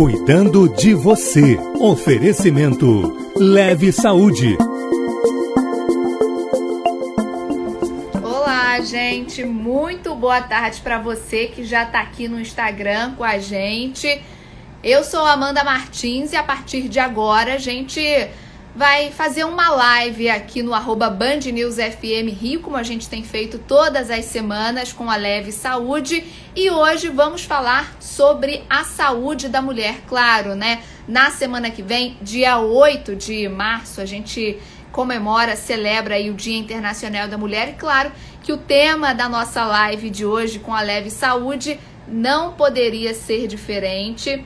Cuidando de você. Oferecimento Leve Saúde. Olá, gente. Muito boa tarde para você que já está aqui no Instagram com a gente. Eu sou Amanda Martins e a partir de agora a gente vai fazer uma live aqui no arroba Band News FM Rio, como a gente tem feito todas as semanas com a Leve Saúde. E hoje vamos falar sobre a saúde da mulher, claro, né? Na semana que vem, dia 8 de março, a gente comemora, celebra aí o Dia Internacional da Mulher. E claro que o tema da nossa live de hoje com a Leve Saúde não poderia ser diferente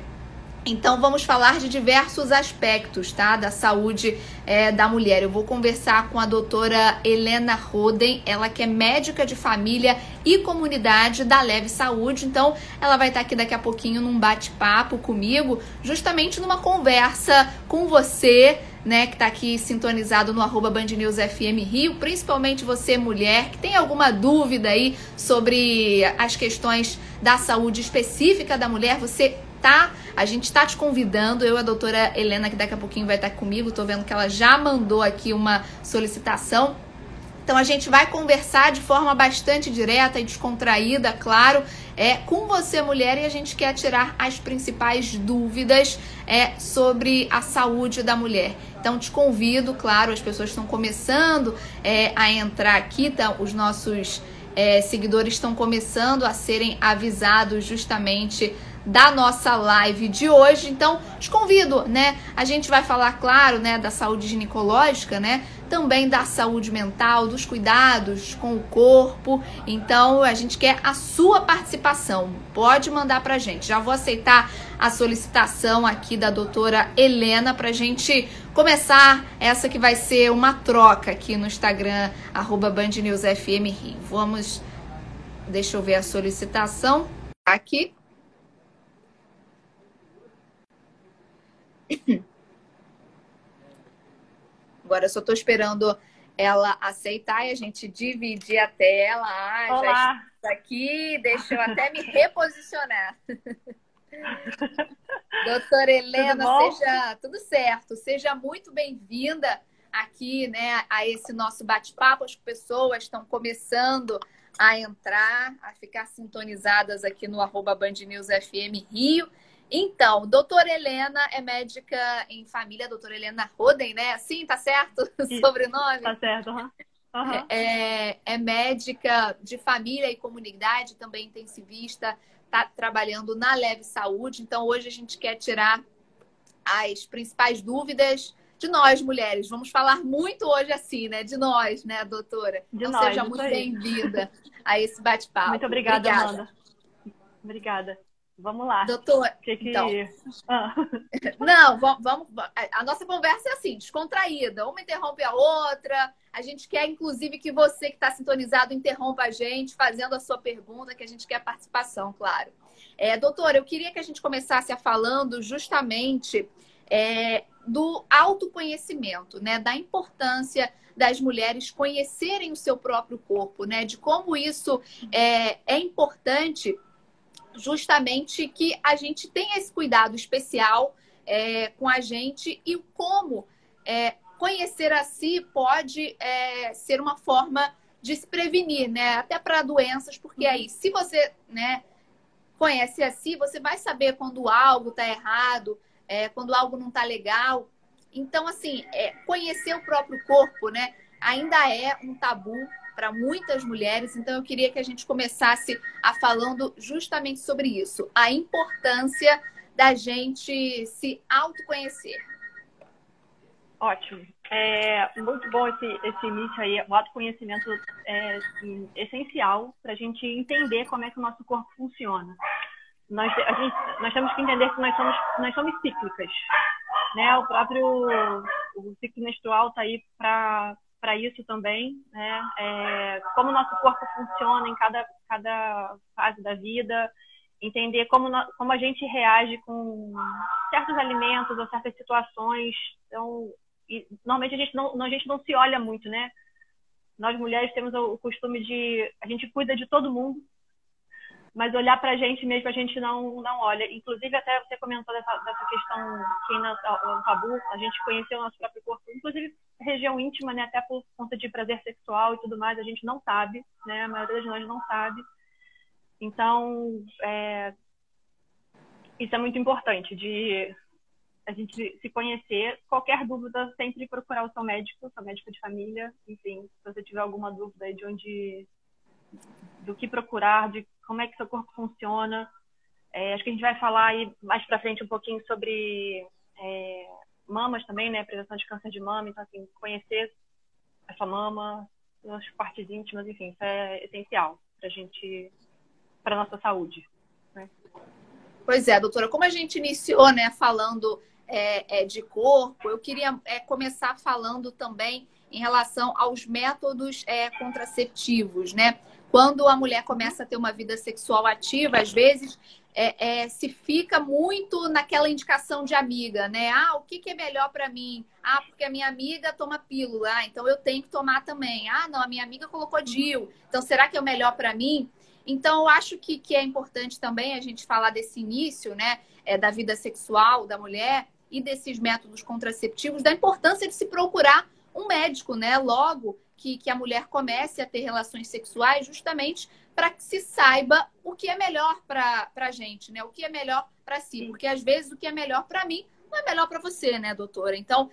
então vamos falar de diversos aspectos, tá, da saúde é, da mulher. Eu vou conversar com a doutora Helena Roden, ela que é médica de família e comunidade da Leve Saúde. Então ela vai estar aqui daqui a pouquinho num bate-papo comigo, justamente numa conversa com você, né, que está aqui sintonizado no arroba Band News FM Rio, principalmente você mulher que tem alguma dúvida aí sobre as questões da saúde específica da mulher, você tá? A gente tá te convidando, eu e a doutora Helena, que daqui a pouquinho vai estar comigo, tô vendo que ela já mandou aqui uma solicitação. Então a gente vai conversar de forma bastante direta e descontraída, claro, é com você mulher e a gente quer tirar as principais dúvidas é sobre a saúde da mulher. Então te convido, claro, as pessoas estão começando é, a entrar aqui, tá? Os nossos é, seguidores estão começando a serem avisados justamente da nossa live de hoje. Então, te convido, né? A gente vai falar, claro, né, da saúde ginecológica, né? Também da saúde mental, dos cuidados com o corpo. Então, a gente quer a sua participação. Pode mandar pra gente. Já vou aceitar a solicitação aqui da doutora Helena pra gente começar essa que vai ser uma troca aqui no Instagram, arroba. Vamos, deixa eu ver a solicitação aqui. Agora eu só estou esperando ela aceitar e a gente dividir a tela. Ah, Olá. já está aqui, deixa eu até me reposicionar. Doutora Helena, tudo seja tudo certo, seja muito bem-vinda aqui, né, a esse nosso bate-papo. As pessoas estão começando a entrar, a ficar sintonizadas aqui no arroba Band News FM Rio. Então, doutora Helena é médica em família, doutora Helena Roden, né? Sim, tá certo o sobrenome? Tá certo, uhum. Uhum. É, é, médica de família e comunidade, também intensivista, tá trabalhando na Leve Saúde. Então, hoje a gente quer tirar as principais dúvidas de nós, mulheres. Vamos falar muito hoje assim, né? De nós, né, doutora? De então, nós, seja muito bem-vinda a esse bate-papo. Muito obrigada, obrigada, Amanda. Obrigada. Vamos lá. Doutor, que que... então. Ah. Não, vamos, vamos. A nossa conversa é assim, descontraída. Uma interrompe a outra. A gente quer, inclusive, que você que está sintonizado interrompa a gente, fazendo a sua pergunta, que a gente quer participação, claro. É, doutor, eu queria que a gente começasse a falando justamente é, do autoconhecimento, né? Da importância das mulheres conhecerem o seu próprio corpo, né? De como isso é, é importante justamente que a gente tenha esse cuidado especial é, com a gente e como é, conhecer a si pode é, ser uma forma de se prevenir, né? Até para doenças, porque aí, se você né, conhece a si, você vai saber quando algo está errado, é, quando algo não está legal. Então, assim, é, conhecer o próprio corpo, né? Ainda é um tabu para muitas mulheres. Então, eu queria que a gente começasse a falando justamente sobre isso, a importância da gente se autoconhecer. Ótimo. É muito bom esse, esse início aí. O autoconhecimento é assim, essencial para a gente entender como é que o nosso corpo funciona. Nós, a gente, nós temos que entender que nós somos, nós somos cíclicas. Né? O próprio o ciclo menstrual está aí para para isso também, né? É, como o nosso corpo funciona em cada, cada fase da vida, entender como, como a gente reage com certos alimentos ou certas situações. Então, e, normalmente a gente, não, a gente não se olha muito, né? Nós mulheres temos o, o costume de. A gente cuida de todo mundo, mas olhar para a gente mesmo a gente não não olha. Inclusive até você comentou dessa, dessa questão que na, no tabu a gente conheceu o nosso próprio corpo, inclusive região íntima, né? Até por conta de prazer sexual e tudo mais, a gente não sabe, né? A maioria de nós não sabe. Então, é, isso é muito importante de a gente se conhecer. Qualquer dúvida, sempre procurar o seu médico, seu médico de família. Enfim, se você tiver alguma dúvida de onde, do que procurar, de como é que seu corpo funciona. É, acho que a gente vai falar aí mais para frente um pouquinho sobre é, mamas também, né? Prevenção de câncer de mama. Então, assim, conhecer essa mama, as partes íntimas, enfim, isso é essencial para a gente, para nossa saúde. Né? Pois é, doutora, como a gente iniciou, né, falando é, é, de corpo, eu queria é, começar falando também em relação aos métodos é, contraceptivos, né? Quando a mulher começa a ter uma vida sexual ativa, às vezes é, é, se fica muito naquela indicação de amiga, né? Ah, o que, que é melhor para mim? Ah, porque a minha amiga toma pílula, ah, então eu tenho que tomar também. Ah, não, a minha amiga colocou DIL, então será que é o melhor para mim? Então, eu acho que, que é importante também a gente falar desse início, né, é, da vida sexual da mulher, e desses métodos contraceptivos, da importância de se procurar um médico, né? Logo que, que a mulher comece a ter relações sexuais, justamente para que se saiba o que é melhor para a gente, né? O que é melhor para si. Porque às vezes o que é melhor para mim não é melhor para você, né, doutora? Então,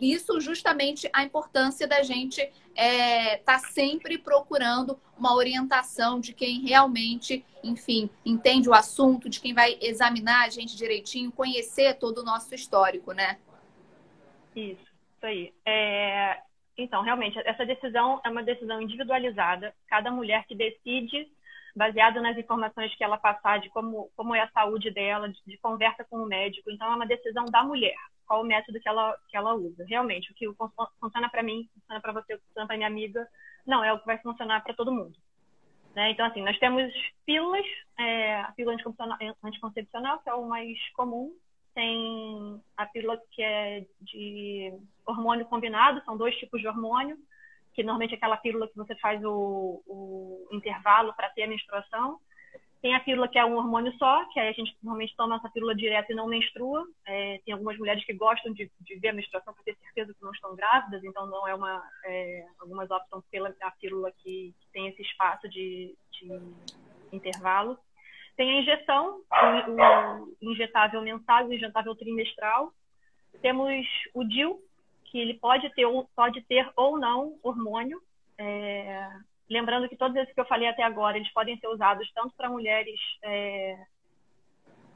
isso justamente a importância da gente estar é, tá sempre procurando uma orientação de quem realmente, enfim, entende o assunto, de quem vai examinar a gente direitinho, conhecer todo o nosso histórico, né? Isso, isso aí. É... Então, realmente, essa decisão é uma decisão individualizada. Cada mulher que decide, baseado nas informações que ela passar de como, como é a saúde dela, de, de conversa com o médico. Então, é uma decisão da mulher qual o método que ela, que ela usa. Realmente, o que funciona para mim, funciona para você, funciona para minha amiga, não é o que vai funcionar para todo mundo. Né? Então, assim, nós temos pílulas, é, a pílula anticoncepcional, que é o mais comum, tem a pílula que é de hormônio combinado, são dois tipos de hormônio, que normalmente é aquela pílula que você faz o, o intervalo para ter a menstruação, tem a pílula que é um hormônio só, que aí a gente normalmente toma essa pílula direto e não menstrua. É, tem algumas mulheres que gostam de, de ver a menstruação para ter certeza que não estão grávidas, então não é uma. É, algumas optam pela a pílula que, que tem esse espaço de, de, intervalo. Tem a injeção, o, injetável mensal o injetável trimestral. Temos o DIL, que ele pode ter, pode ter ou não hormônio. É, Lembrando que todos esses que eu falei até agora, eles podem ser usados tanto para mulheres é,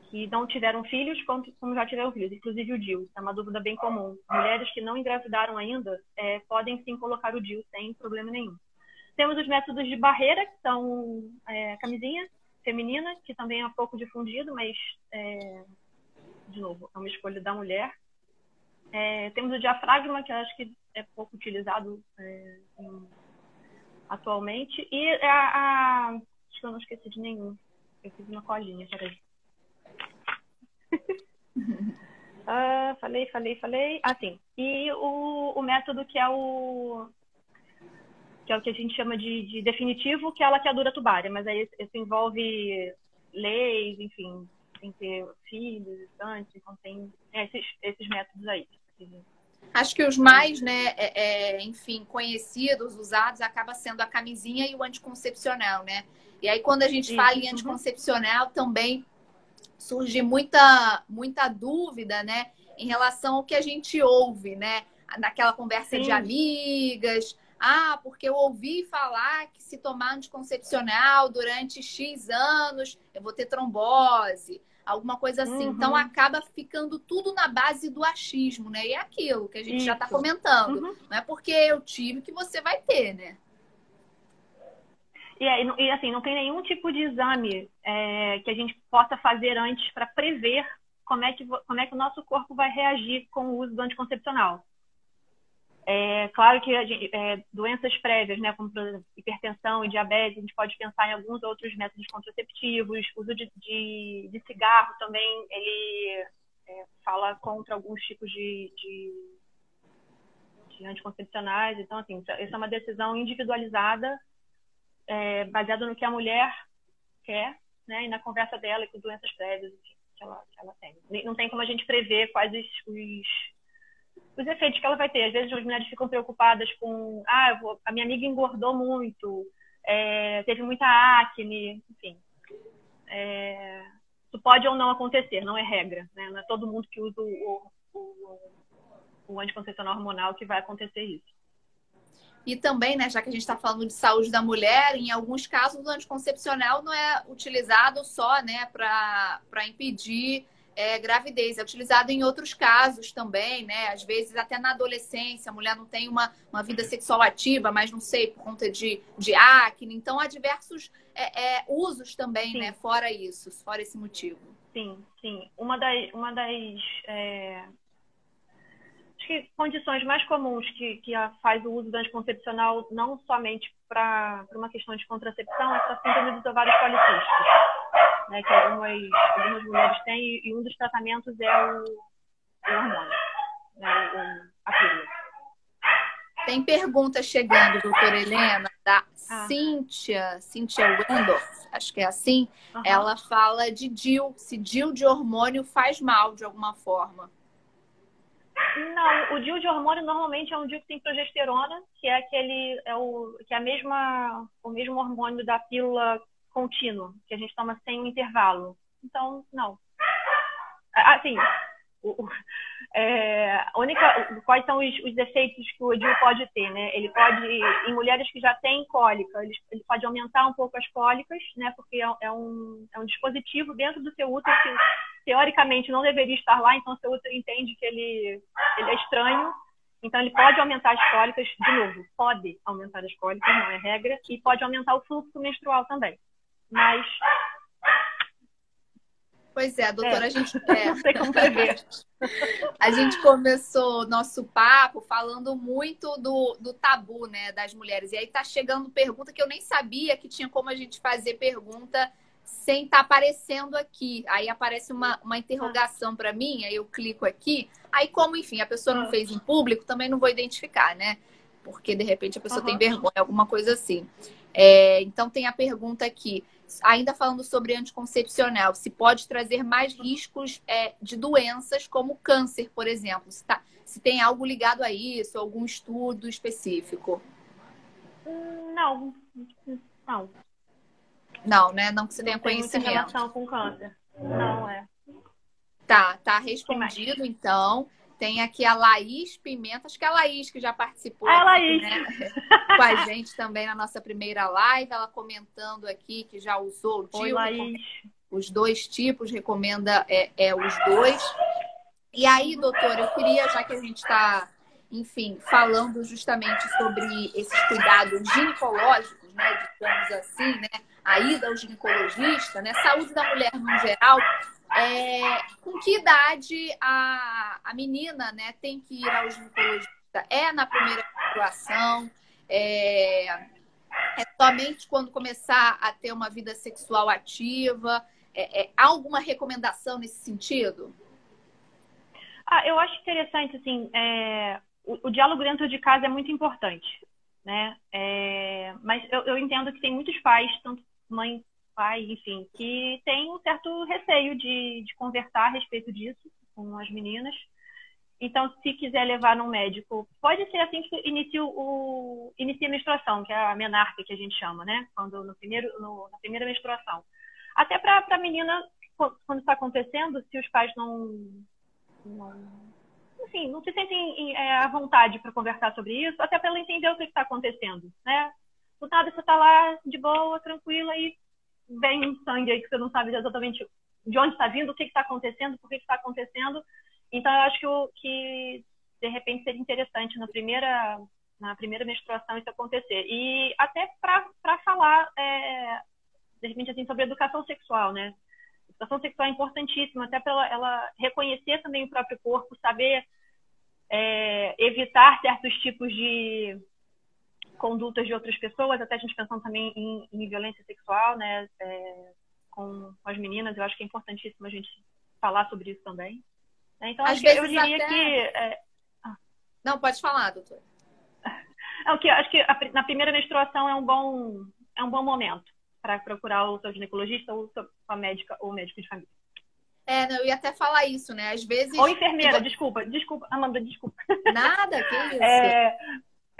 que não tiveram filhos, quanto como já tiveram filhos, inclusive o DIU. É uma dúvida bem comum. Mulheres que não engravidaram ainda é, podem sim colocar o DIU sem problema nenhum. Temos os métodos de barreira, que são é, camisinha feminina, que também é pouco difundido, mas, é, de novo, é uma escolha da mulher. É, temos o diafragma, que eu acho que é pouco utilizado é, em atualmente. E a, a, Acho que eu não esqueci de nenhum. Eu fiz uma colinha, peraí. uh, falei, falei, falei. Ah, sim. E o, o método que é o que é o que a gente chama de, de definitivo, que é a laqueadura tubária, mas aí isso envolve leis, enfim, tem que ter filhos, antes, então tem esses, esses métodos aí. Acho que os mais, né, é, é, enfim, conhecidos, usados, acaba sendo a camisinha e o anticoncepcional, né? E aí, quando a gente Isso. fala em anticoncepcional, também surge muita, muita dúvida, né, em relação ao que a gente ouve, né? Naquela conversa Sim. de amigas. Ah, porque eu ouvi falar que se tomar anticoncepcional durante X anos, eu vou ter trombose alguma coisa assim. Então, uhum. Então acaba ficando tudo na base do achismo, né? E é aquilo que a gente tá Isso. já está comentando. Uhum. Não é porque eu tive que você vai ter, né? E, e assim, não tem nenhum tipo de exame é, que a gente possa fazer antes para prever como é, que, como é que o nosso corpo vai reagir com o uso do anticoncepcional. É claro que é, doenças prévias, né, como hipertensão e diabetes, a gente pode pensar em alguns outros métodos contraceptivos. O uso de, de, de cigarro também, ele é, fala contra alguns tipos de, de, de, anticoncepcionais. Então, assim, essa é uma decisão individualizada, é, baseada no que a mulher quer né, e na conversa dela com doenças prévias que ela, que ela tem. Não tem como a gente prever quais os, os, os efeitos que ela vai ter. Às vezes as mulheres ficam preocupadas com, ah, vou, a minha amiga engordou muito, é, teve muita acne, enfim. É, isso pode ou não acontecer, não é regra. Né? Não é todo mundo que usa o, o, o anticoncepcional hormonal que vai acontecer isso. E também, né, já que a gente está falando de saúde da mulher, em alguns casos o anticoncepcional não é utilizado só né, para impedir é, gravidez, é utilizado em outros casos também, né? Às vezes até na adolescência, a mulher não tem uma, uma vida sexual ativa, mas não sei, por conta de, de acne. Então há diversos é, é, usos também, sim. né? Fora isso, fora esse motivo. Sim, sim. Uma das, uma das é, acho que condições mais comuns que, que faz o uso do anticoncepcional, não somente para uma questão de contracepção, é para síndrome dos ovários policísticos, né, que algumas, algumas mulheres têm, e um dos tratamentos é o, o hormônio, né, o, a pílula. Tem pergunta chegando, doutora Helena, da ah. Cíntia, Cíntia Wendorf, acho que é assim. Uhum. Ela fala de DIL, se DIL de hormônio faz mal de alguma forma. Não, o DIU de hormônio normalmente é um DIU que tem progesterona, que é aquele, é o, que é a mesma, o mesmo hormônio da pílula contínua, que a gente toma sem um intervalo. Então, não. Assim, o, é, única, quais são os, os que o DIU pode ter, né? Ele pode, em mulheres que já têm cólica, ele, ele pode aumentar um pouco as cólicas, né? Porque é, é, um, é um dispositivo dentro do seu útero que teoricamente não deveria estar lá, então seu útero entende que ele, ele é estranho, então ele pode aumentar as cólicas, de novo, pode aumentar as cólicas, não é regra, e pode aumentar o fluxo menstrual também. Mas. Pois é, doutora, é. a gente. É. não sei como prever. a gente começou nosso papo falando muito do, do tabu, né, das mulheres. E aí tá chegando pergunta que eu nem sabia que tinha como a gente fazer pergunta sem estar tá aparecendo aqui. Aí aparece uma, uma interrogação para mim, aí eu clico aqui. Aí, como, enfim, a pessoa não ah. fez em público, também não vou identificar, né? Porque de repente a pessoa uhum. tem vergonha, alguma coisa assim. É, então, tem a pergunta aqui, ainda falando sobre anticoncepcional, se pode trazer mais riscos é, de doenças como câncer, por exemplo. Se, tá, se tem algo ligado a isso, algum estudo específico? Não, não. Não, né? Não que você tenha não conhecimento. Tem relação com câncer. Não, é. Tá, tá respondido, então. Tem aqui a Laís Pimenta, acho que é a Laís que já participou ah, aqui, Laís. Né? com a gente também na nossa primeira live, ela comentando aqui que já usou o DIU, Laís. os dois tipos, recomenda é, é, os dois. E aí, doutora, eu queria, já que a gente está, enfim, falando justamente sobre esses cuidados ginecológicos, né, digamos assim, né, a ida ao ginecologista, né? Saúde da mulher no geral. É, com que idade a, a menina né, tem que ir ao ginecologista? É na primeira menstruação? É, é somente quando começar a ter uma vida sexual ativa? É, é, há alguma recomendação nesse sentido? Ah, eu acho interessante, assim, é, o, o, diálogo dentro de casa é muito importante, né? É, mas eu, eu, entendo que tem muitos pais, tanto mãe, pai, enfim, que tem um certo receio de, de conversar a respeito disso com as meninas. Então, se quiser levar no médico, pode ser assim que inicia, o, inicia a menstruação, que é a menarca que a gente chama, né? Quando no primeiro, no, na primeira menstruação. Até para a menina, quando está acontecendo, se os pais não, não enfim, não se sentem é, à vontade para conversar sobre isso, até para ela entender o que está acontecendo, né? do nada você tá lá de boa, tranquila, e vem um sangue aí que você não sabe exatamente de onde está vindo, o que está acontecendo, por que está acontecendo. Então, eu acho que, o, que de repente seria interessante na primeira, na primeira menstruação isso acontecer. E até para falar, é, de repente, assim, sobre educação sexual, né? Educação sexual é importantíssima, até para ela, ela, reconhecer também o próprio corpo, saber é, evitar certos tipos de condutas de outras pessoas, até a gente pensando também em, em violência sexual, né, é, com, com, as meninas, eu acho que é importantíssimo a gente falar sobre isso também. Né? Então, acho que eu diria até... que... É... Ah. Não, pode falar, doutor. É, o que, acho que a, na primeira menstruação é um bom, é um bom momento para procurar o seu ginecologista ou a médica ou médico de família. É, não, eu ia até falar isso, né? Às vezes. Ou enfermeira, desculpa, desculpa, Amanda, desculpa. Nada, que isso? É,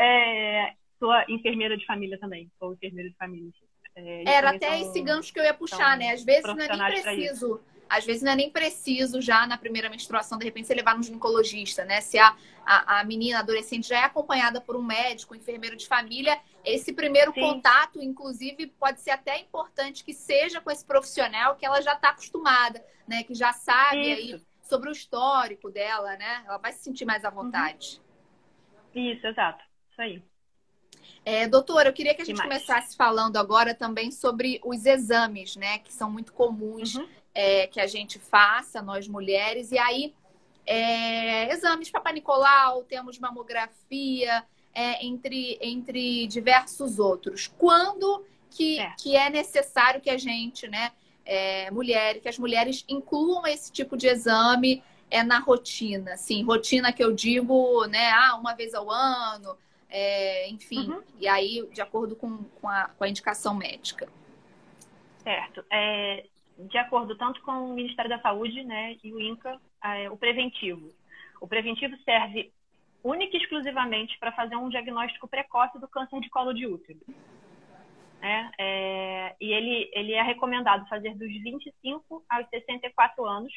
é, sua enfermeira de família também, ou enfermeira de família. É, Era até são, esse gancho que eu ia puxar, né? Às vezes não é nem preciso às vezes não é nem preciso já na primeira menstruação, de repente, você levar no ginecologista, né? Se a, a, a menina, adolescente, já é acompanhada por um médico, um enfermeiro de família, esse primeiro Sim. contato, inclusive, pode ser até importante que seja com esse profissional que ela já está acostumada, né? Que já sabe Isso. aí sobre o histórico dela, né? Ela vai se sentir mais à vontade. Uhum. Isso, exato. Isso aí. É, doutora, eu queria que a gente começasse falando agora também sobre os exames, né? Que são muito comuns uhum é, que a gente faça, nós mulheres, e aí é, exames Papa Nicolau, temos mamografia, é, entre, entre diversos outros. Quando que é. que é necessário que a gente, né, é, mulher, que as mulheres incluam esse tipo de exame é na rotina, sim, rotina que eu digo, né, ah, uma vez ao ano, é, enfim, uhum. e aí de acordo com, com, a, com a indicação médica. Certo. É, de acordo tanto com o Ministério da Saúde né, e o INCA, é, o preventivo. O preventivo serve única e exclusivamente para fazer um diagnóstico precoce do câncer de colo de útero. É, é, e ele, ele é recomendado fazer dos 25 aos 64 anos.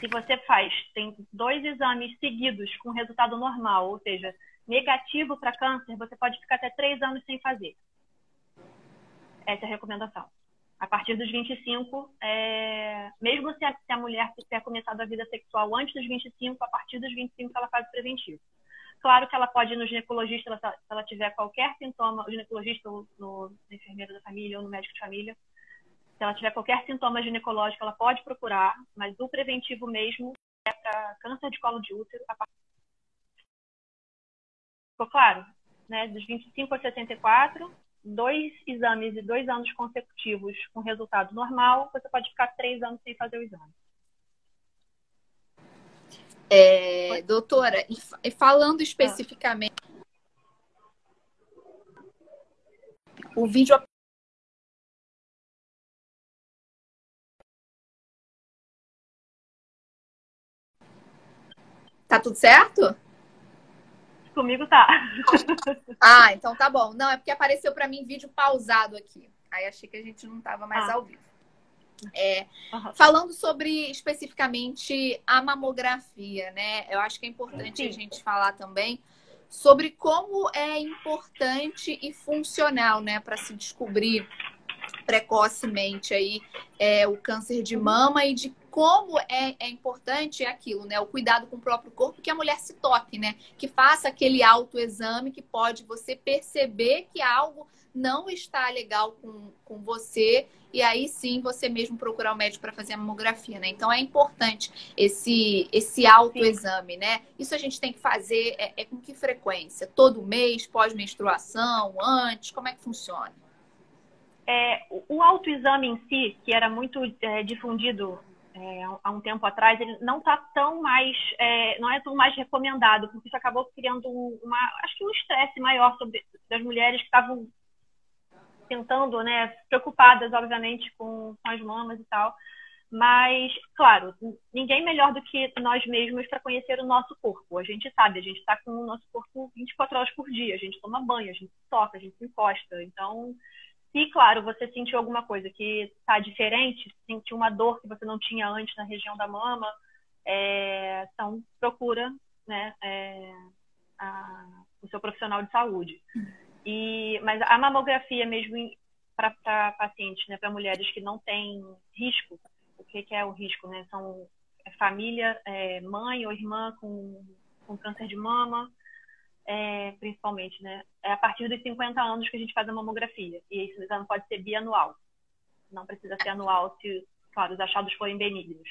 Se você faz, tem dois exames seguidos com resultado normal, ou seja, negativo para câncer, você pode ficar até três anos sem fazer. Essa é a recomendação a partir dos 25, é, mesmo se a, se a mulher tiver começado a vida sexual antes dos 25, a partir dos 25 ela faz o preventivo. Claro que ela pode ir no ginecologista se ela tiver qualquer sintoma, o ginecologista ou no, enfermeiro da família ou no médico de família, se ela tiver qualquer sintoma ginecológico, ela pode procurar, mas o preventivo mesmo é para câncer de colo de útero. A. Ficou claro? Né? Dos 25 a 64, dois exames e dois anos consecutivos com resultado normal, você pode ficar três anos sem fazer o exame. É, doutora, e falando especificamente. O vídeo. Tá tudo certo? Comigo tá. Ah, então tá bom. Não, é porque apareceu para mim vídeo pausado aqui. Aí achei que a gente não tava mais ah. ao vivo. É, uhum. Falando sobre especificamente a mamografia, né? Eu acho que é importante Sim. a gente falar também sobre como é importante e funcional, né, para se descobrir precocemente aí é, o câncer de mama e de como é, é importante aquilo, né? O cuidado com o próprio corpo, que a mulher se toque, né? Que faça aquele autoexame que pode você perceber que algo não está legal com, com você e aí sim você mesmo procurar o médico para fazer a mamografia, né? Então é importante esse esse autoexame, né? Isso a gente tem que fazer é, é com que frequência? Todo mês, pós-menstruação, antes? Como é que funciona? É, o autoexame em si, que era muito é, difundido é, há um tempo atrás, ele não está tão mais, é, não é tão mais recomendado, porque isso acabou criando uma, acho que um estresse maior sobre das mulheres que estavam tentando, né, preocupadas, obviamente, com, com as mamas e tal. Mas, claro, ninguém melhor do que nós mesmos para conhecer o nosso corpo. A gente sabe, a gente está com o nosso corpo 24 horas por dia, a gente toma banho, a gente toca, a gente se encosta. Então, se, claro, você sentiu alguma coisa que está diferente, sentiu uma dor que você não tinha antes na região da mama, é, então procura né, é, a, o seu profissional de saúde. E, mas a mamografia mesmo para pacientes, né, para mulheres que não têm risco, o que, que é o risco? Né? São é família, é, mãe ou irmã com, com câncer de mama, é, principalmente, né? É a partir dos 50 anos que a gente faz a mamografia. E esse exame pode ser bianual. Não precisa ser anual se, claro, os achados forem benignos.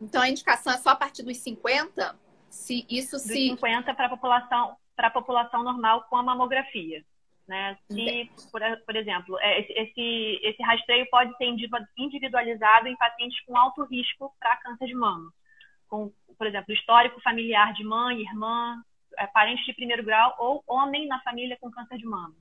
Então a indicação é só a partir dos 50? Se isso dos se. 50 para a população, para a população normal com a mamografia. Né? Se, por, por exemplo, é, esse, esse rastreio pode ser individualizado em pacientes com alto risco para câncer de mama. Com, por exemplo, histórico familiar de mãe, irmã, é, parente de primeiro grau ou homem na família com câncer de mama.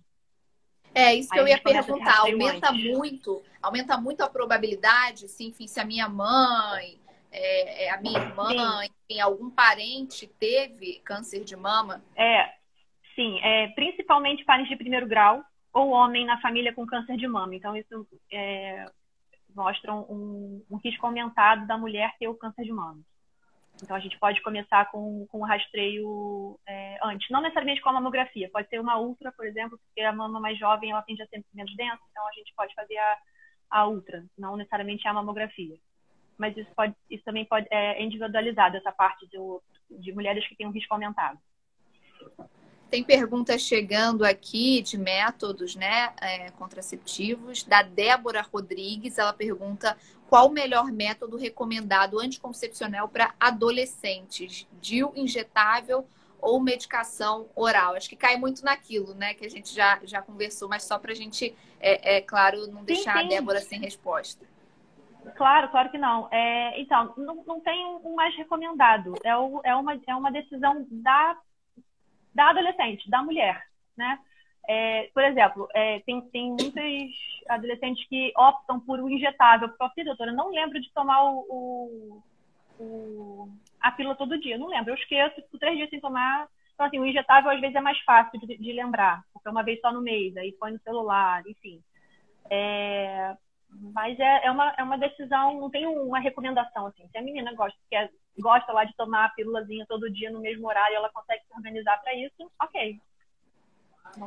É, isso que eu ia perguntar. Aumenta muito, aumenta muito a probabilidade, assim, enfim, se a minha mãe, é, é a minha irmã, sim. enfim, algum parente teve câncer de mama? É, sim, é, principalmente parentes de primeiro grau ou homem na família com câncer de mama. Então, isso é, mostra um, um risco aumentado da mulher ter o câncer de mama. Então, a gente pode começar com, com o rastreio é, antes. Não necessariamente com a mamografia. Pode ser uma ultra, por exemplo, porque a mama mais jovem ela tende a ser menos densa. Então, a gente pode fazer a, a ultra, não necessariamente a mamografia. Mas isso, pode, isso também pode, é individualizado, essa parte do, de mulheres que têm um risco aumentado. Tem perguntas chegando aqui de métodos né, é, contraceptivos. Da Débora Rodrigues, ela pergunta qual o melhor método recomendado anticoncepcional para adolescentes? DIU injetável ou medicação oral? Acho que cai muito naquilo, né? Que a gente já, já conversou, mas só para a gente, é, é, claro, não deixar sim, sim. a Débora sem resposta. Claro, claro que não. É, então, não, não tem um mais recomendado. É, o, é, uma, é uma decisão da da adolescente, da mulher, né? É, por exemplo, é, tem, tem muitos adolescentes que optam por o injetável, porque, assim, doutora, não lembro de tomar o, o, o, a pílula todo dia, não lembro, eu esqueço, fico três dias sem tomar. Então, assim, o injetável às vezes é mais fácil de, de lembrar, porque é uma vez só no mês, aí põe no celular, enfim. É, mas é, é, uma, é uma decisão, não tem uma recomendação, assim. Se a menina gosta, quer, gosta lá de tomar a pílulazinha todo dia no mesmo horário, ela consegue se organizar para isso, ok.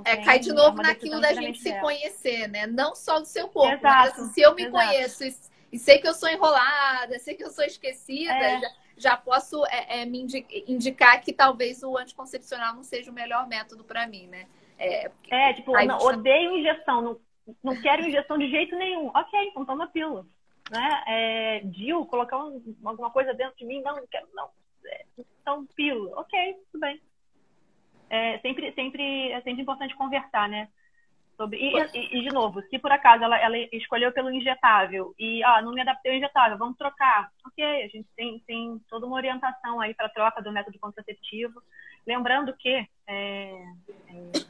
É, cai de novo é naquilo da gente se conhecer, né? Não só do seu corpo. Exato, mas, assim, se eu me exato. conheço e, e, sei que eu sou enrolada, sei que eu sou esquecida, é. já, já, posso é, é me indicar que talvez o anticoncepcional não seja o melhor método para mim, né? É, é tipo, não, odeio injeção, não, não quero injeção de jeito nenhum. Ok, então toma pílula né? É, Dil, colocar um, alguma coisa dentro de mim, não, não quero, não. É, então, pílula, ok, tudo bem. É sempre, sempre, é sempre importante conversar, né? Sobre, e, e, e, de novo, se por acaso ela, ela, escolheu pelo injetável e ah, não me adaptei ao injetável, vamos trocar. Ok, a gente tem, tem toda uma orientação aí para troca do método contraceptivo. Lembrando que é, é,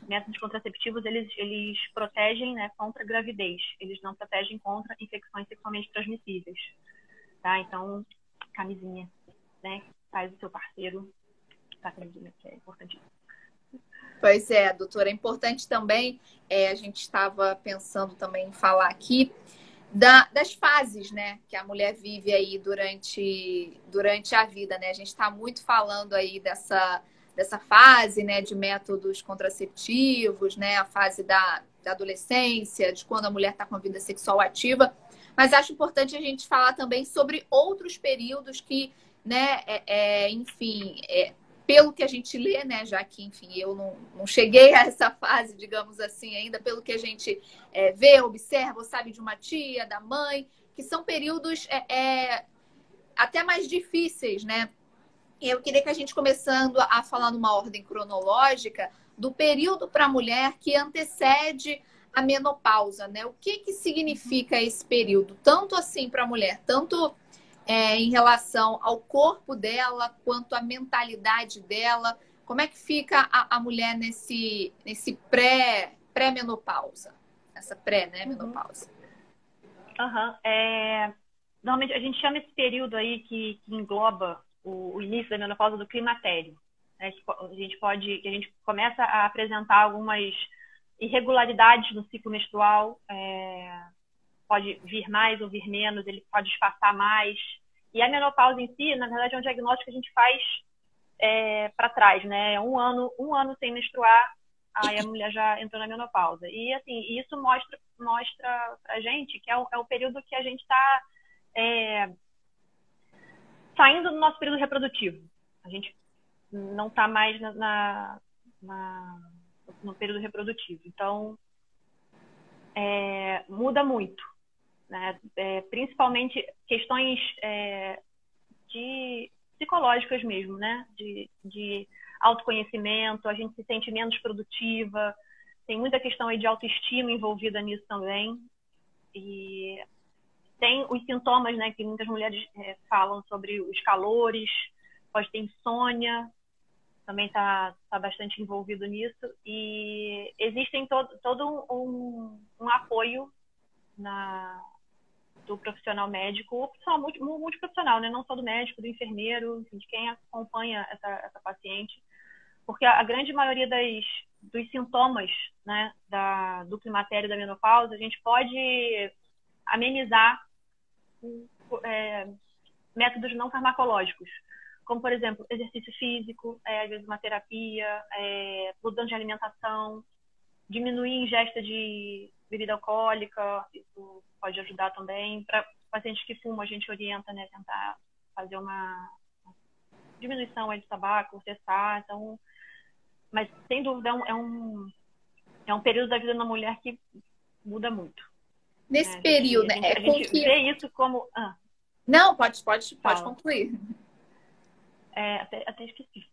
métodos contraceptivos eles, eles protegem né, contra gravidez, eles não protegem contra infecções sexualmente transmissíveis. Tá? Então, camisinha, né? Faz o seu parceiro tá camisinha, que é importante. Pois é, doutora, é importante também, é, a gente estava pensando também em falar aqui da, das fases, né, que a mulher vive aí durante, durante a vida, né? A gente está muito falando aí dessa dessa fase, né, de métodos contraceptivos, né, a fase da, da adolescência, de quando a mulher está com a vida sexual ativa. Mas acho importante a gente falar também sobre outros períodos que, né, é, é, enfim, é, pelo que a gente lê, né, já que, enfim, eu não, não cheguei a essa fase, digamos assim, ainda, pelo que a gente é, vê, observa, sabe de uma tia, da mãe, que são períodos é, é, até mais difíceis, né, eu queria que a gente começando a falar numa ordem cronológica do período para a mulher que antecede a menopausa, né? O que que significa esse período, tanto assim para a mulher, tanto é, em relação ao corpo dela quanto à mentalidade dela? Como é que fica a, a mulher nesse nesse pré pré menopausa, essa pré né menopausa? Uhum. É, normalmente a gente chama esse período aí que, que engloba o, o início da menopausa do climatério. Né? A gente pode, a gente começa a apresentar algumas irregularidades no ciclo menstrual, é, pode vir mais ou vir menos, ele pode espaçar mais. E a menopausa em si, na verdade, é um diagnóstico que a gente faz é, para trás, né? Um ano, um ano sem menstruar, aí a mulher já entrou na menopausa. E assim, isso mostra mostra pra gente que é o, é o período que a gente está é, saindo do nosso período reprodutivo. A gente não está mais na, na, na, no período reprodutivo. Então, é, muda muito. Né? É, principalmente questões é, de psicológicas mesmo, né? De, de autoconhecimento, a gente se sente menos produtiva, tem muita questão aí de autoestima envolvida nisso também. E tem os sintomas, né, que muitas mulheres é, falam sobre os calores, pode ter insônia, também está tá bastante envolvido nisso e existem todo, todo um, um apoio na, do profissional médico, ou profissional multiprofissional, né? não só do médico, do enfermeiro, de quem acompanha essa, essa paciente, porque a, a grande maioria das, dos sintomas né, da, do climatério da menopausa, a gente pode amenizar é, métodos não farmacológicos, como, por exemplo, exercício físico, é, às vezes uma terapia, é, de alimentação, diminuir a ingesta de bebida alcoólica, isso pode ajudar também. Para pacientes que fumam, a gente orienta, né, tentar fazer uma diminuição aí de tabaco, cessar, então... Mas, sem dúvida, é um, é um, é um período da vida da mulher que muda muito. Nesse né? período, a gente, a gente, é a gente que... vê isso como... Ah. Não, pode, pode, pode concluir. É, até, até esqueci.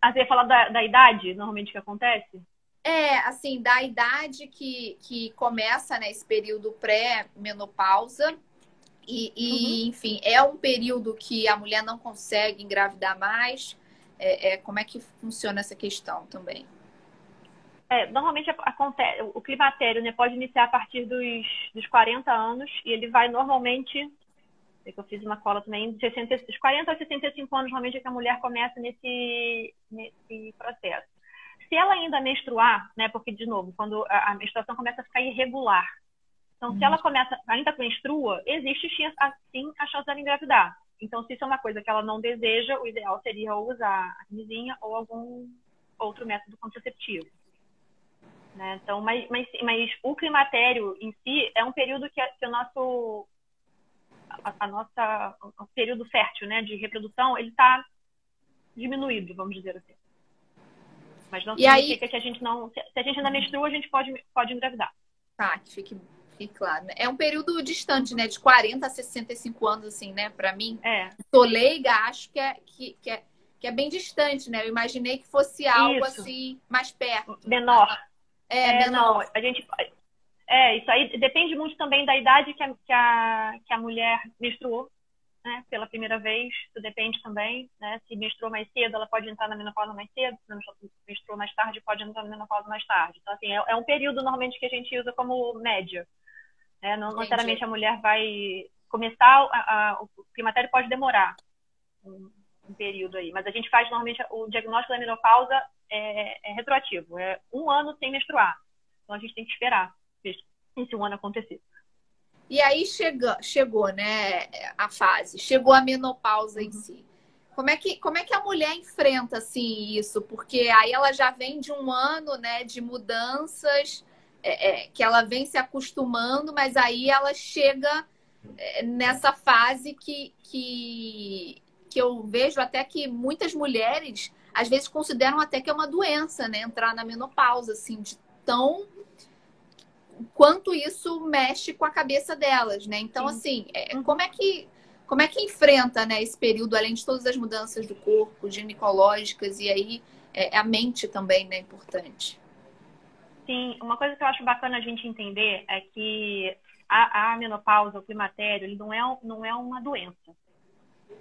Ah, você ia falar da, da idade, normalmente, que acontece? É, assim, da idade que, que começa, né, esse período pré-menopausa. E, e uhum. enfim, é um período que a mulher não consegue engravidar mais. É, é, como é que funciona essa questão também? É, normalmente acontece, o climatério né, pode iniciar a partir dos, dos 40 anos e ele vai normalmente que eu fiz uma cola também, de 60, 40 a 65 anos, normalmente, é que a mulher começa nesse, nesse processo. Se ela ainda menstruar, né, porque, de novo, quando a, a menstruação começa a ficar irregular, então, se ela começa, ainda menstrua, existe assim a chance dela engravidar. Então, se isso é uma coisa que ela não deseja, o ideal seria ou usar a camisinha ou algum outro método contraceptivo. Né? Então, mas, mas, mas, o climatério em si é um período que, que o nosso a, a nossa o período fértil, né, de reprodução, ele está diminuído, vamos dizer assim. Mas não e significa aí... que a gente não, se a gente ainda menstrua, a gente pode pode engravidar. Tá, que fique, fique claro. Né? É um período distante, né, de 40 a 65 anos assim, né, para mim. É. Tô leiga, acho que é que, que é que é bem distante, né? Eu imaginei que fosse algo Isso. assim mais perto. Menor. É, é menor. Não, a gente é, isso aí depende muito também da idade que a, que a, que a mulher menstruou, né? Pela primeira vez, isso depende também, né? Se menstruou mais cedo, ela pode entrar na menopausa mais cedo, se menstruou mais tarde, pode entrar na menopausa mais tarde. Então, assim, é, é um período normalmente que a gente usa como média. Né? Não necessariamente a mulher vai começar, a, a, o climatério pode demorar um, um, período aí, mas a gente faz normalmente o diagnóstico da menopausa é, é retroativo, é um ano sem menstruar. Então a gente tem que esperar esse um ano acontecer. E aí chega, chegou, né, a fase, chegou a menopausa uhum. em si. Como é, que, como é que a mulher enfrenta assim isso? Porque aí ela já vem de um ano, né, de mudanças, é, é, que ela vem se acostumando, mas aí ela chega é, nessa fase que, que, que eu vejo até que muitas mulheres às vezes consideram até que é uma doença, né, entrar na menopausa, assim, de tão quanto isso mexe com a cabeça delas, né? Então, Sim. assim, é, uhum. como é que como é que enfrenta né, esse período, além de todas as mudanças do corpo, ginecológicas, e aí é, a mente também, né, importante? Sim, uma coisa que eu acho bacana a gente entender é que a, a menopausa, o climatério, ele não é, não é uma doença.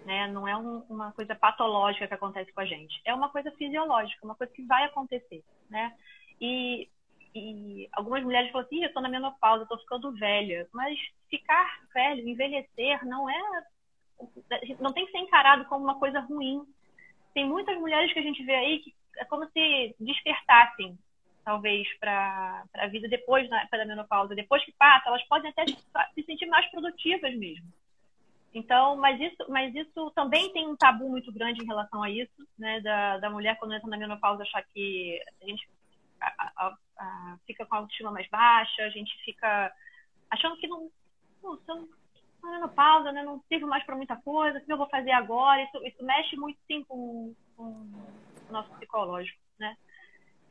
Né? Não é um, uma coisa patológica que acontece com a gente. É uma coisa fisiológica, uma coisa que vai acontecer. Né? E e algumas mulheres falam assim, eu estou na menopausa, estou ficando velha. Mas ficar velho, envelhecer, não é. Não tem que ser encarado como uma coisa ruim. Tem muitas mulheres que a gente vê aí que é como se despertassem, talvez, para a vida depois da, menopausa. Depois que passa, elas podem até se sentir mais produtivas mesmo. Então, mas isso, mas isso também tem um tabu muito grande em relação a isso, né? Da, da mulher quando entra na menopausa achar que a gente a, a, fica com a autoestima mais baixa, a gente fica achando que não, não, não tá dando pausa, né? não sirvo mais para muita coisa, o que eu vou fazer agora? Isso, isso mexe muito, sim, com, com o nosso psicológico, né?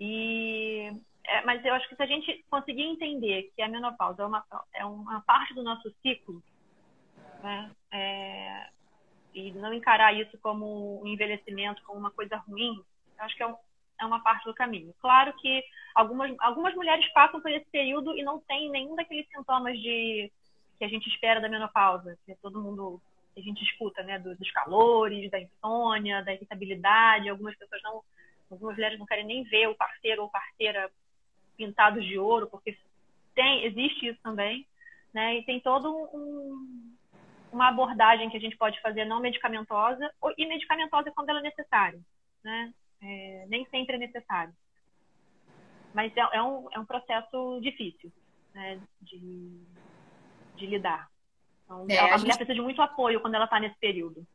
E, é, mas eu acho que se a gente conseguir entender que a menopausa é uma, é uma parte do nosso ciclo, né? É, e não encarar isso como um envelhecimento, como uma coisa ruim, eu acho que é um, é uma parte do caminho. Claro que algumas, algumas mulheres passam por esse período e não têm nenhum daqueles sintomas de que a gente espera da menopausa, que é todo mundo que a gente escuta, né, dos calores, da insônia, da irritabilidade. Algumas pessoas não algumas mulheres não querem nem ver o parceiro ou parceira pintados de ouro, porque tem, existe isso também, né? E tem todo um, uma abordagem que a gente pode fazer não medicamentosa e medicamentosa quando ela é necessária, né? É, nem sempre é necessário. Mas é, é, um, é um processo difícil né? de, de lidar. Então, é, a, a gente... mulher precisa de muito apoio quando ela está nesse período.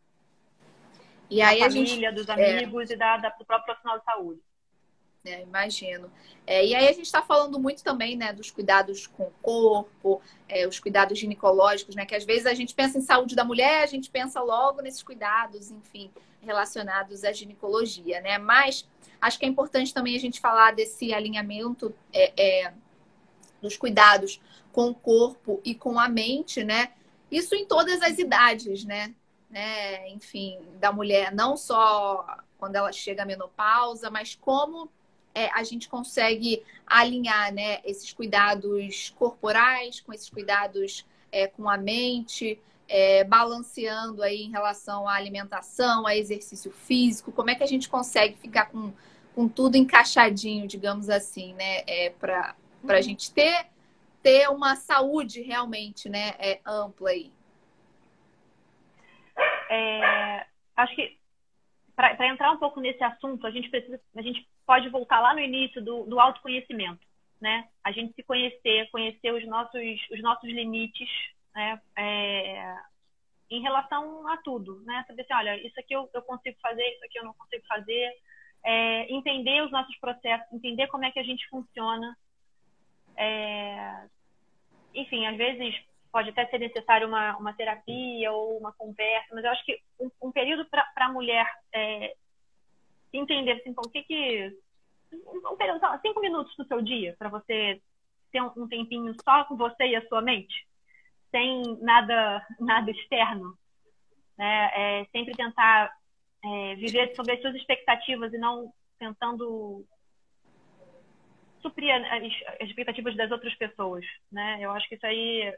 E aí da a família, gente... dos amigos é... e da, da, do próprio profissional de saúde. É, imagino. É, e aí a gente está falando muito também, né, dos cuidados com o corpo, é, os cuidados ginecológicos, né, que às vezes a gente pensa em saúde da mulher, a gente pensa logo nesses cuidados, enfim, relacionados à ginecologia, né? Mas acho que é importante também a gente falar desse alinhamento é, é dos cuidados com o corpo e com a mente, né? Isso em todas as idades, né? né? Enfim, da mulher, não só quando ela chega à menopausa, mas como é, a gente consegue alinhar né, esses cuidados corporais com esses cuidados é, com a mente, é, balanceando aí em relação à alimentação, a exercício físico, como é que a gente consegue ficar com, com tudo encaixadinho, digamos assim, né, é, para a uhum. gente ter, ter uma saúde realmente né, é, ampla aí. É, acho que para entrar um pouco nesse assunto, a gente precisa, a gente pode voltar lá no início do, do autoconhecimento, né? A gente se conhecer, conhecer os nossos, os nossos limites, né? É, em relação a tudo, né? Saber assim, olha, isso aqui eu, eu consigo fazer, isso aqui eu não consigo fazer. É, entender os nossos processos, entender como é que a gente funciona. É, enfim, às vezes pode até ser necessário uma, uma terapia ou uma conversa, mas eu acho que um, um período para a mulher é, entender assim, o que que um período, cinco minutos do seu dia para você ter um, um tempinho só com você e a sua mente, sem nada nada externo, né? É, sempre tentar é, viver sobre as suas expectativas e não tentando suprir as expectativas das outras pessoas, né? Eu acho que isso aí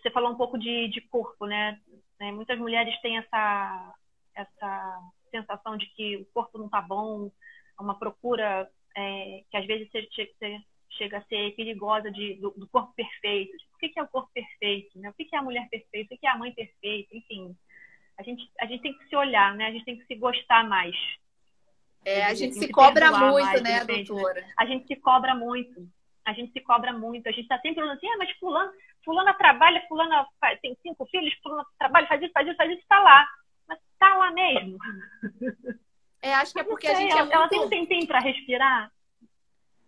você falou um pouco de, de corpo, né? É, muitas mulheres têm essa, essa sensação de que o corpo não está bom, uma procura é, que às vezes você, você chega a ser perigosa de, do, do corpo perfeito. O que, é o corpo perfeito? Né? O que, é a mulher perfeita? O que é a mãe perfeita? Enfim, a gente, a gente tem que se olhar, né? A gente tem que se gostar mais. É, a gente se cobra muito, mais, né, doutora? A gente se cobra muito. A gente se cobra muito. A gente está sempre falando assim, ah, mas fulano, fulana trabalha, fulana tem cinco filhos, fulana trabalha, faz isso, faz isso, faz isso, está lá. Mas está lá mesmo. É, acho que é porque a gente é ela, muito... ela tem um tempinho para respirar.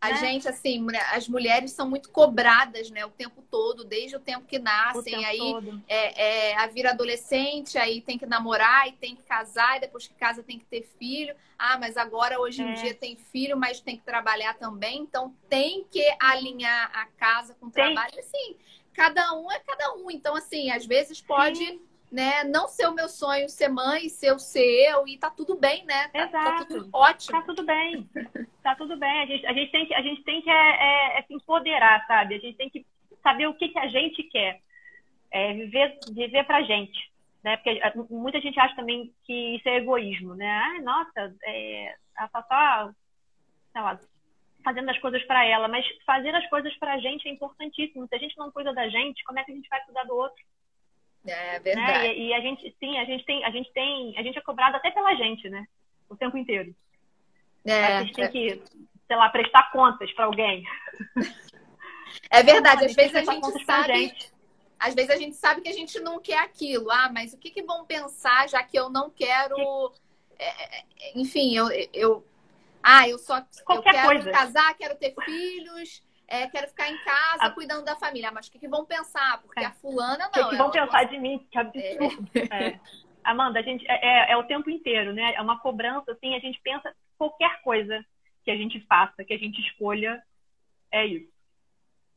A né? gente, assim, as mulheres são muito cobradas, né, o tempo todo, desde o tempo que nascem. Tempo aí é, é, a vir adolescente, aí tem que namorar, e tem que casar, e depois que casa tem que ter filho. Ah, mas agora, hoje em é. dia, tem filho, mas tem que trabalhar também. Então, tem que alinhar a casa com o trabalho. Assim, cada um é cada um. Então, assim, às vezes pode. Sim né? Não ser o meu sonho ser mãe, ser o ser eu, e tá tudo bem, né? Tá, Exato. Tá tudo ótimo. Tá tudo bem. Tá tudo bem. A gente, a gente tem que, a gente tem que é, é, é se empoderar, sabe? A gente tem que saber o que, que a gente quer. É, viver, viver pra gente. Né? Porque muita gente acha também que isso é egoísmo, né? Ah, nossa, é, ela tá só, sei lá, fazendo as coisas para ela. Mas fazer as coisas pra gente é importantíssimo. Se a gente não cuida da gente, como é que a gente vai cuidar do outro? É verdade. Né? E, e, a gente, sim, a gente tem, a gente tem, a gente é cobrado até pela gente, né? O tempo inteiro. É, a gente tem é. que, sei lá, prestar contas para alguém. É verdade, às vezes a gente sabe. Às vezes a gente sabe que a gente não quer aquilo. Ah, mas o que, que vão pensar, já que eu não quero. É, é, enfim, eu, eu. Ah, eu só Qualquer eu quero coisa. casar, quero ter filhos é, quero ficar em casa a... cuidando da família. Mas o que, que vão pensar? Porque é. a fulana não. O que, que vão pensar de mim? Que absurdo. É. é. Amanda, a gente é, é, é, o tempo inteiro, né? É uma cobrança, assim, a gente pensa qualquer coisa que a gente faça, que a gente escolha, é isso.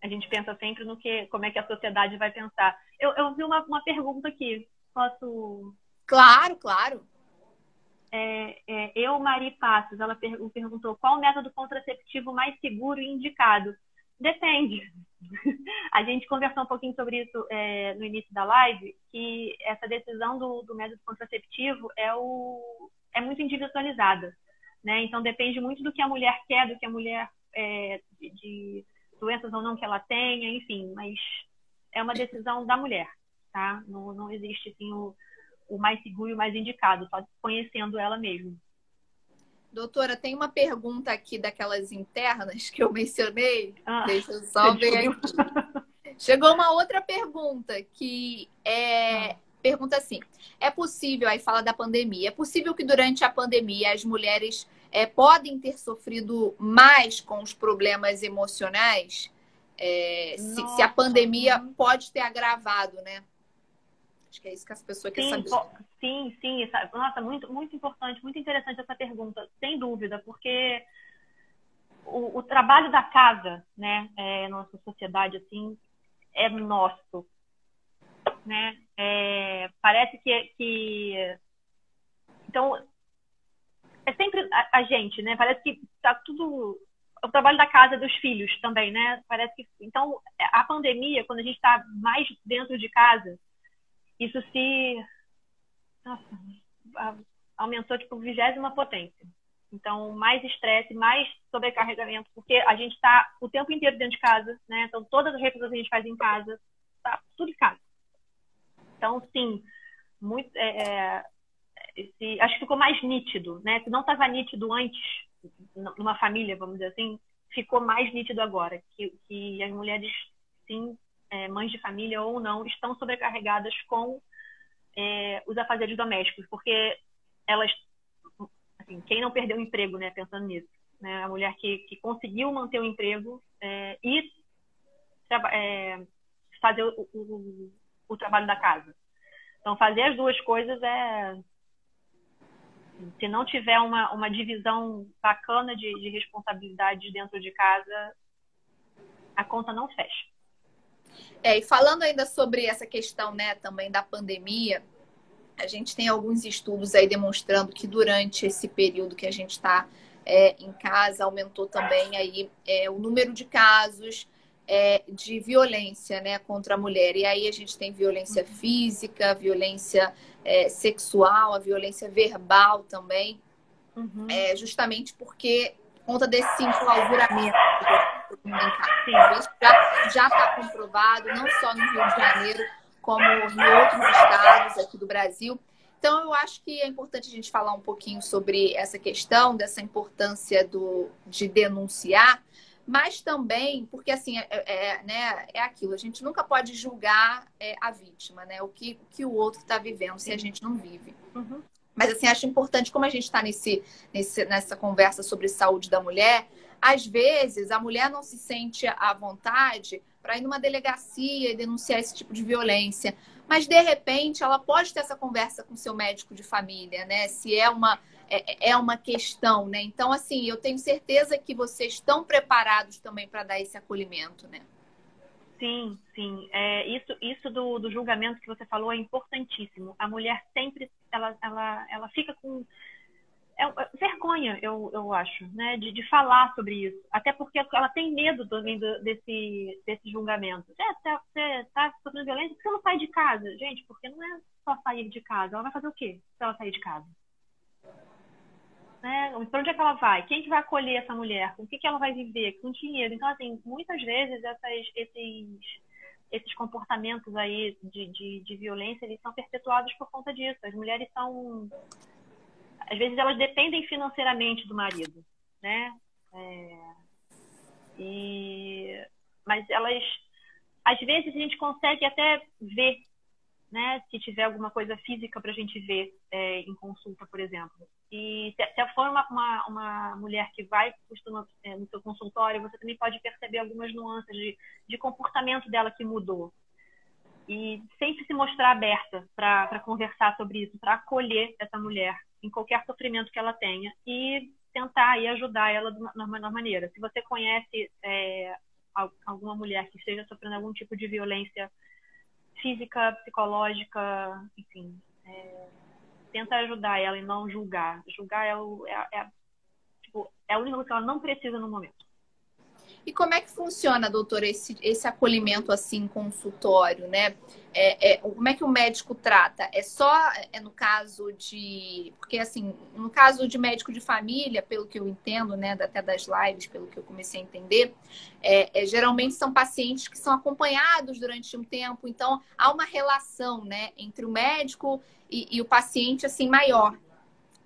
A gente pensa sempre no que, como é que a sociedade vai pensar. Eu, eu vi uma, uma pergunta aqui. Posso? Claro, claro. É, é, eu, Mari Passos, ela per perguntou qual o método contraceptivo mais seguro e indicado. Depende. A gente conversou um pouquinho sobre isso é, no início da live, que essa decisão do, do método contraceptivo é, o, é muito individualizada. né? Então depende muito do que a mulher quer, do que a mulher é, de, de doenças ou não que ela tenha, enfim, mas é uma decisão da mulher, tá? Não, não existe assim o, o mais seguro e o mais indicado, só conhecendo ela mesmo. Doutora, tem uma pergunta aqui daquelas internas que eu mencionei. Ah, Deixa eu só ver aqui. Chegou uma outra pergunta que é ah. pergunta assim: é possível aí fala da pandemia? É possível que durante a pandemia as mulheres é, podem ter sofrido mais com os problemas emocionais? É, se, se, a pandemia pode ter agravado, né? Acho que é isso que as pessoas querem saber. Sim, sim. Nossa, muito, muito importante, muito interessante essa pergunta, sem dúvida, porque o, o trabalho da casa, né, é, nossa sociedade, assim, é nosso, né? É, parece que, que... Então, é sempre a, a, gente, né? Parece que tá tudo... O trabalho da casa dos filhos também, né? Parece que... Então, a pandemia, quando a gente está mais dentro de casa isso se nossa, aumentou tipo vigésima potência. Então, mais estresse, mais sobrecarregamento, porque a gente está o tempo inteiro dentro de casa, né? Então, todas as refeições que a gente faz em casa, tá tudo em casa. Então, sim, muito, é, é esse, acho que ficou mais nítido, né? Se não estava nítido antes, numa família, vamos dizer assim, ficou mais nítido agora, que, que as mulheres, sim, é, mães de família ou não, estão sobrecarregadas com é, os afazeres domésticos, porque elas, assim, quem não perdeu o emprego, né, pensando nisso, né, a mulher que, que conseguiu manter o emprego é, e é, fazer o, o, o, trabalho da casa. Então, fazer as duas coisas é. Se não tiver uma, uma divisão bacana de, de responsabilidades dentro de casa, a conta não fecha. É, e falando ainda sobre essa questão, né, também da pandemia, a gente tem alguns estudos aí demonstrando que durante esse período que a gente está é, em casa, aumentou também aí é, o número de casos é, de violência né, contra a mulher. E aí a gente tem violência física, violência é, sexual, a violência verbal também, uhum. É, justamente porque conta desse enclausuramento Isso já está comprovado, não só no Rio de Janeiro, como em outros estados aqui do Brasil. Então, eu acho que é importante a gente falar um pouquinho sobre essa questão, dessa importância do, de denunciar, mas também, porque assim, é, é, né, é aquilo, a gente nunca pode julgar é, a vítima, né? O que o, que o outro está vivendo se a gente não vive. Uhum. Mas assim, acho importante, como a gente está nesse, nesse, nessa conversa sobre saúde da mulher, às vezes a mulher não se sente à vontade para ir numa delegacia e denunciar esse tipo de violência. Mas de repente ela pode ter essa conversa com seu médico de família, né? Se é uma é, é uma questão, né? Então, assim, eu tenho certeza que vocês estão preparados também para dar esse acolhimento, né? Sim, sim. É, isso isso do, do julgamento que você falou é importantíssimo. A mulher sempre ela, ela, ela fica com é, é, vergonha, eu, eu acho, né, de, de falar sobre isso. Até porque ela tem medo também do, desse, desse julgamento. É, você está sofrendo violência, por que você não sai de casa? Gente, porque não é só sair de casa. Ela vai fazer o quê se ela sair de casa? Né? Para onde é que ela vai? Quem que vai acolher essa mulher? Com o que, que ela vai viver? Com dinheiro? Então, assim, muitas vezes essas, esses, esses comportamentos aí de, de, de violência, eles são perpetuados por conta disso. As mulheres são às vezes elas dependem financeiramente do marido, né? É, e, mas elas, às vezes a gente consegue até ver, né? Se tiver alguma coisa física para a gente ver é, em consulta, por exemplo. E se, se for uma, uma, uma, mulher que vai costuma, é, no seu consultório, você também pode perceber algumas nuances de, de comportamento dela que mudou. E sempre se mostrar aberta para conversar sobre isso, para acolher essa mulher em qualquer sofrimento que ela tenha e tentar e ajudar ela de uma, melhor maneira. Se você conhece é, alguma mulher que esteja sofrendo algum tipo de violência física, psicológica, enfim, é, tenta ajudar ela e não julgar. Julgar é, o, é, é, tipo, é a única coisa que ela não precisa no momento. E como é que funciona, doutora, esse, esse acolhimento assim, consultório, né? É, é, como é que o médico trata? É só é no caso de. Porque, assim, no caso de médico de família, pelo que eu entendo, né, até das lives, pelo que eu comecei a entender, é, é, geralmente são pacientes que são acompanhados durante um tempo, então há uma relação, né, entre o médico e, e o paciente, assim, maior.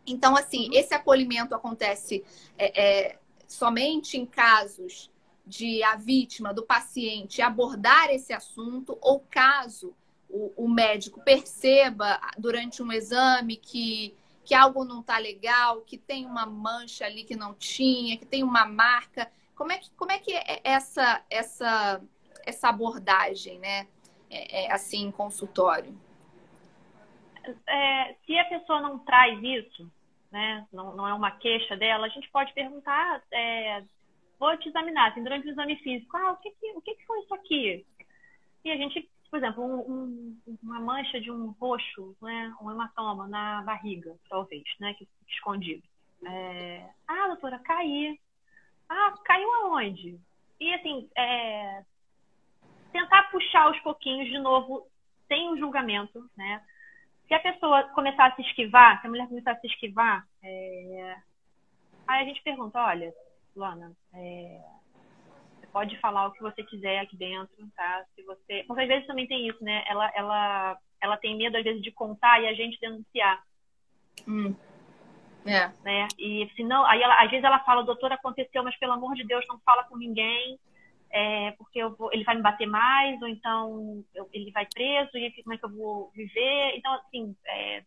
Então, assim, esse acolhimento acontece é, é, somente em casos de a vítima, do paciente, abordar esse assunto, ou caso o, o médico perceba durante um exame que, que algo não está legal, que tem uma mancha ali que não tinha, que tem uma marca. Como é que, como é, que é essa, essa, essa abordagem, né? É, é, assim, em consultório? É, se a pessoa não traz isso, né, não, não é uma queixa dela, a gente pode perguntar é, vou te examinar, assim, durante o exame físico, ah, o que, que o que, que foi isso aqui? E a gente, por exemplo, um, um, uma mancha de um roxo, né, um hematoma na barriga, talvez, né, que escondido. É, ah, doutora, caí. Ah, caiu aonde? E assim, é, tentar puxar aos pouquinhos de novo, sem o julgamento, né? Se a pessoa começar a se esquivar, se a mulher começar a se esquivar, é, aí a gente pergunta, olha, Luana, é, você pode falar o que você quiser aqui dentro, tá? Se você, porque às vezes também tem isso, né? Ela, ela, ela tem medo às vezes de contar e a gente denunciar. Hum. É. Né? E se não, aí ela, às vezes ela fala, doutor, aconteceu, mas pelo amor de Deus, não fala com ninguém, é, porque vou, ele vai me bater mais, ou então eu, ele vai preso, e como é que eu vou viver? Então, assim, é,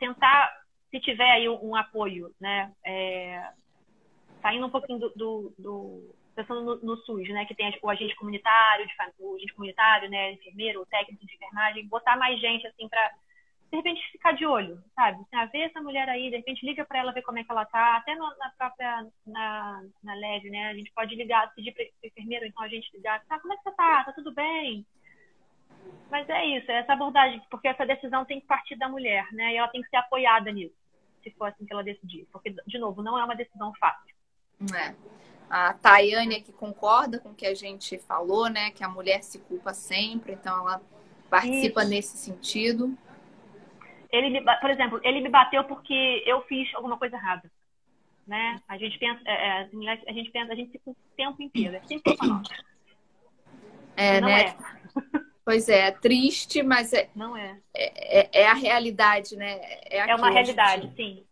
tentar, se tiver aí um, um apoio, né? É, saindo um pouquinho do, do, do pensando no, no, SUS, né, que tem o agente comunitário, o agente comunitário, né, enfermeiro, técnico de enfermagem, botar mais gente assim para de repente ficar de olho, sabe? Assim, ah, ver essa mulher aí, de repente liga para ela ver como é que ela tá, até no, na própria na, na leve, né? A gente pode ligar, pedir para enfermeiro, então a gente ligar, tá, como é que você tá? Tá tudo bem? Mas é isso, é essa abordagem, porque essa decisão tem que partir da mulher, né? E ela tem que ser apoiada nisso, se for assim que ela decidir, porque de novo, não é uma decisão fácil. É. A Tayane aqui concorda com o que a gente falou, né? Que a mulher se culpa sempre, então ela participa Isso. nesse sentido. Ele me, por exemplo, ele me bateu porque eu fiz alguma coisa errada, né? A gente pensa, é, é a gente pensa, a gente se culpa o tempo inteiro, é sempre culpa nossa. É, Não né? É. Pois é, é triste, mas é. Não é. É, é, é a realidade, né? É, é uma realidade, gente... sim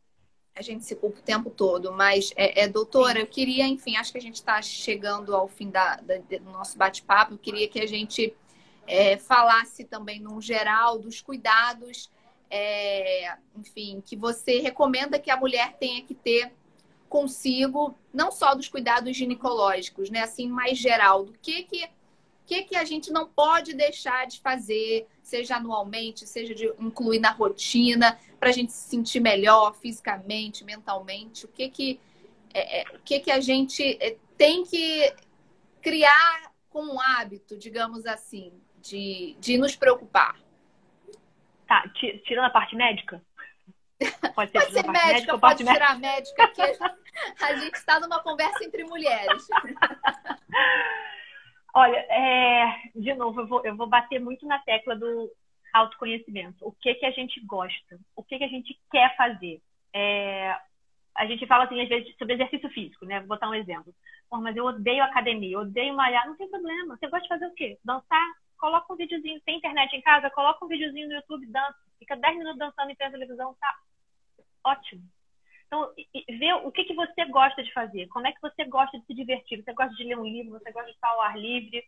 a gente se culpa o tempo todo. Mas, é, é doutora, eu queria, enfim, acho que a gente está chegando ao fim da, da, do nosso bate-papo. Eu queria que a gente é, falasse também, num geral, dos cuidados, é, enfim, que você recomenda que a mulher tenha que ter consigo, não só dos cuidados ginecológicos, né? Assim, mais geral, do que que que, que a gente não pode deixar de fazer, seja anualmente, seja de incluir na rotina, para a gente se sentir melhor fisicamente, mentalmente? O que que, é, é, o que, que a gente é, tem que criar como um hábito, digamos assim, de, de nos preocupar? Tá, tirando a parte médica? Pode ser, pode ser médica, médica, pode tirar médica, porque a gente está numa conversa entre mulheres. Olha, é, de novo, eu vou, eu vou bater muito na tecla do autoconhecimento. O que que a gente gosta? O que que a gente quer fazer? É, a gente fala assim, às vezes, sobre exercício físico, né? Vou botar um exemplo. Mas eu odeio academia, odeio malhar. Não tem problema. Você gosta de fazer o quê? Dançar? Coloca um videozinho. Tem internet em casa? Coloca um videozinho no YouTube, dança. Fica 10 minutos dançando em frente à televisão, tá ótimo. Então, ver o que, que você gosta de fazer, como é que você gosta de se divertir. Você gosta de ler um livro, você gosta de estar ao ar livre,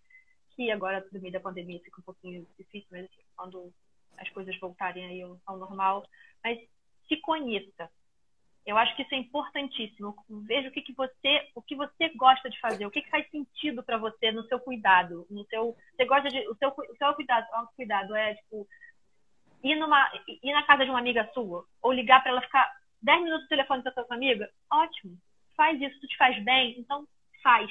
que agora, no meio da pandemia, fica um pouquinho difícil, mas assim, quando as coisas voltarem aí ao normal. Mas se conheça. Eu acho que isso é importantíssimo. Veja o que, que você, o que você gosta de fazer, o que, que faz sentido para você no seu cuidado, no seu, você gosta de, o seu, o seu cuidado, o cuidado é tipo ir numa, ir na casa de uma amiga sua ou ligar para ela ficar 10 minutos no telefone com a sua amiga? Ótimo. Faz isso, tu te faz bem, então faz.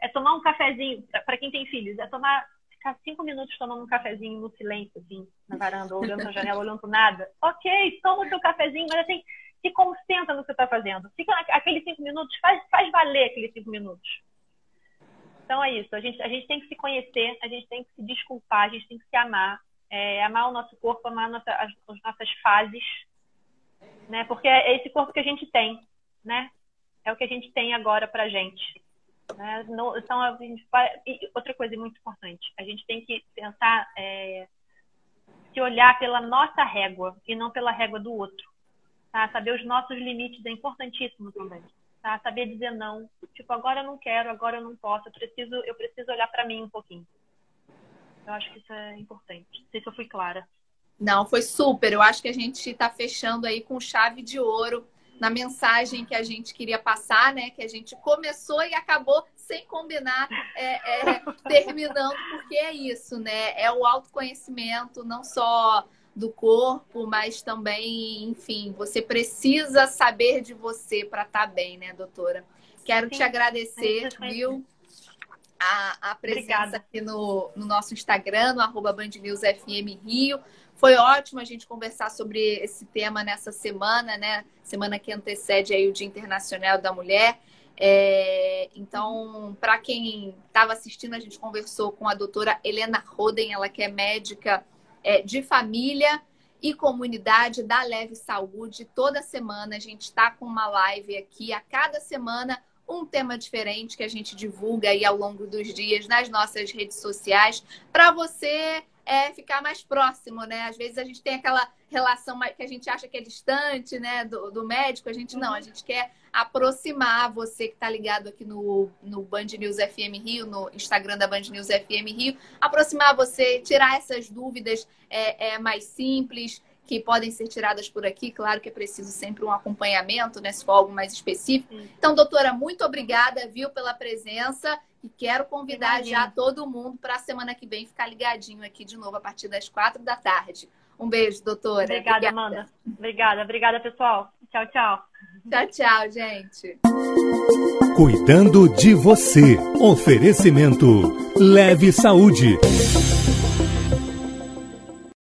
É tomar um cafezinho, para quem tem filhos, é tomar ficar cinco minutos tomando um cafezinho no silêncio, assim, na varanda, olhando pra janela, olhando pro nada. Ok, toma o seu cafezinho, mas assim, se concentra no que você tá fazendo. Fica aqueles cinco minutos, faz, faz valer aqueles cinco minutos. Então é isso. A gente, a gente tem que se conhecer, a gente tem que se desculpar, a gente tem que se amar, é, amar o nosso corpo, amar nossa, as, as, nossas fases, né? Porque é esse corpo que a gente tem, né? É o que a gente tem agora pra gente. Né? Não, então, a gente, e outra coisa muito importante, a gente tem que pensar, é, se olhar pela nossa régua e não pela régua do outro. Tá? Saber os nossos limites é importantíssimo também. Tá? Saber dizer não. Tipo, agora eu não quero, agora eu não posso, eu preciso, eu preciso olhar para mim um pouquinho. Eu acho que isso é importante. Não sei se eu fui clara. Não, foi super. Eu acho que a gente está fechando aí com chave de ouro na mensagem que a gente queria passar, né? Que a gente começou e acabou sem combinar, é, é, terminando, porque é isso, né? É o autoconhecimento, não só do corpo, mas também, enfim, você precisa saber de você para estar tá bem, né, doutora? Quero Sim, te agradecer, viu? A, a presença Obrigada. aqui no, no nosso Instagram, no arroba Band News FM Rio. Foi ótimo a gente conversar sobre esse tema nessa semana, né? Semana que antecede aí o Dia Internacional da Mulher. É, então, para quem estava assistindo, a gente conversou com a doutora Helena Roden, ela que é médica é, de família e comunidade da Leve Saúde. Toda semana a gente está com uma live aqui, a cada semana um tema diferente que a gente divulga aí ao longo dos dias nas nossas redes sociais para você é ficar mais próximo, né? Às vezes a gente tem aquela relação que a gente acha que é distante, né, do, do médico, a gente não, a gente quer aproximar você que está ligado aqui no, no Band News FM Rio, no Instagram da Band News FM Rio, aproximar você, tirar essas dúvidas é, é mais simples, que podem ser tiradas por aqui. Claro que é preciso sempre um acompanhamento, né? Se for algo mais específico. Então, doutora, muito obrigada, viu, pela presença. E quero convidar já todo mundo para a semana que vem ficar ligadinho aqui de novo a partir das quatro da tarde. Um beijo, doutora. Obrigada, obrigada. Amanda. Obrigada, obrigada, pessoal. Tchau, tchau. Tchau, tchau, gente. Cuidando de você. Oferecimento Leve Saúde.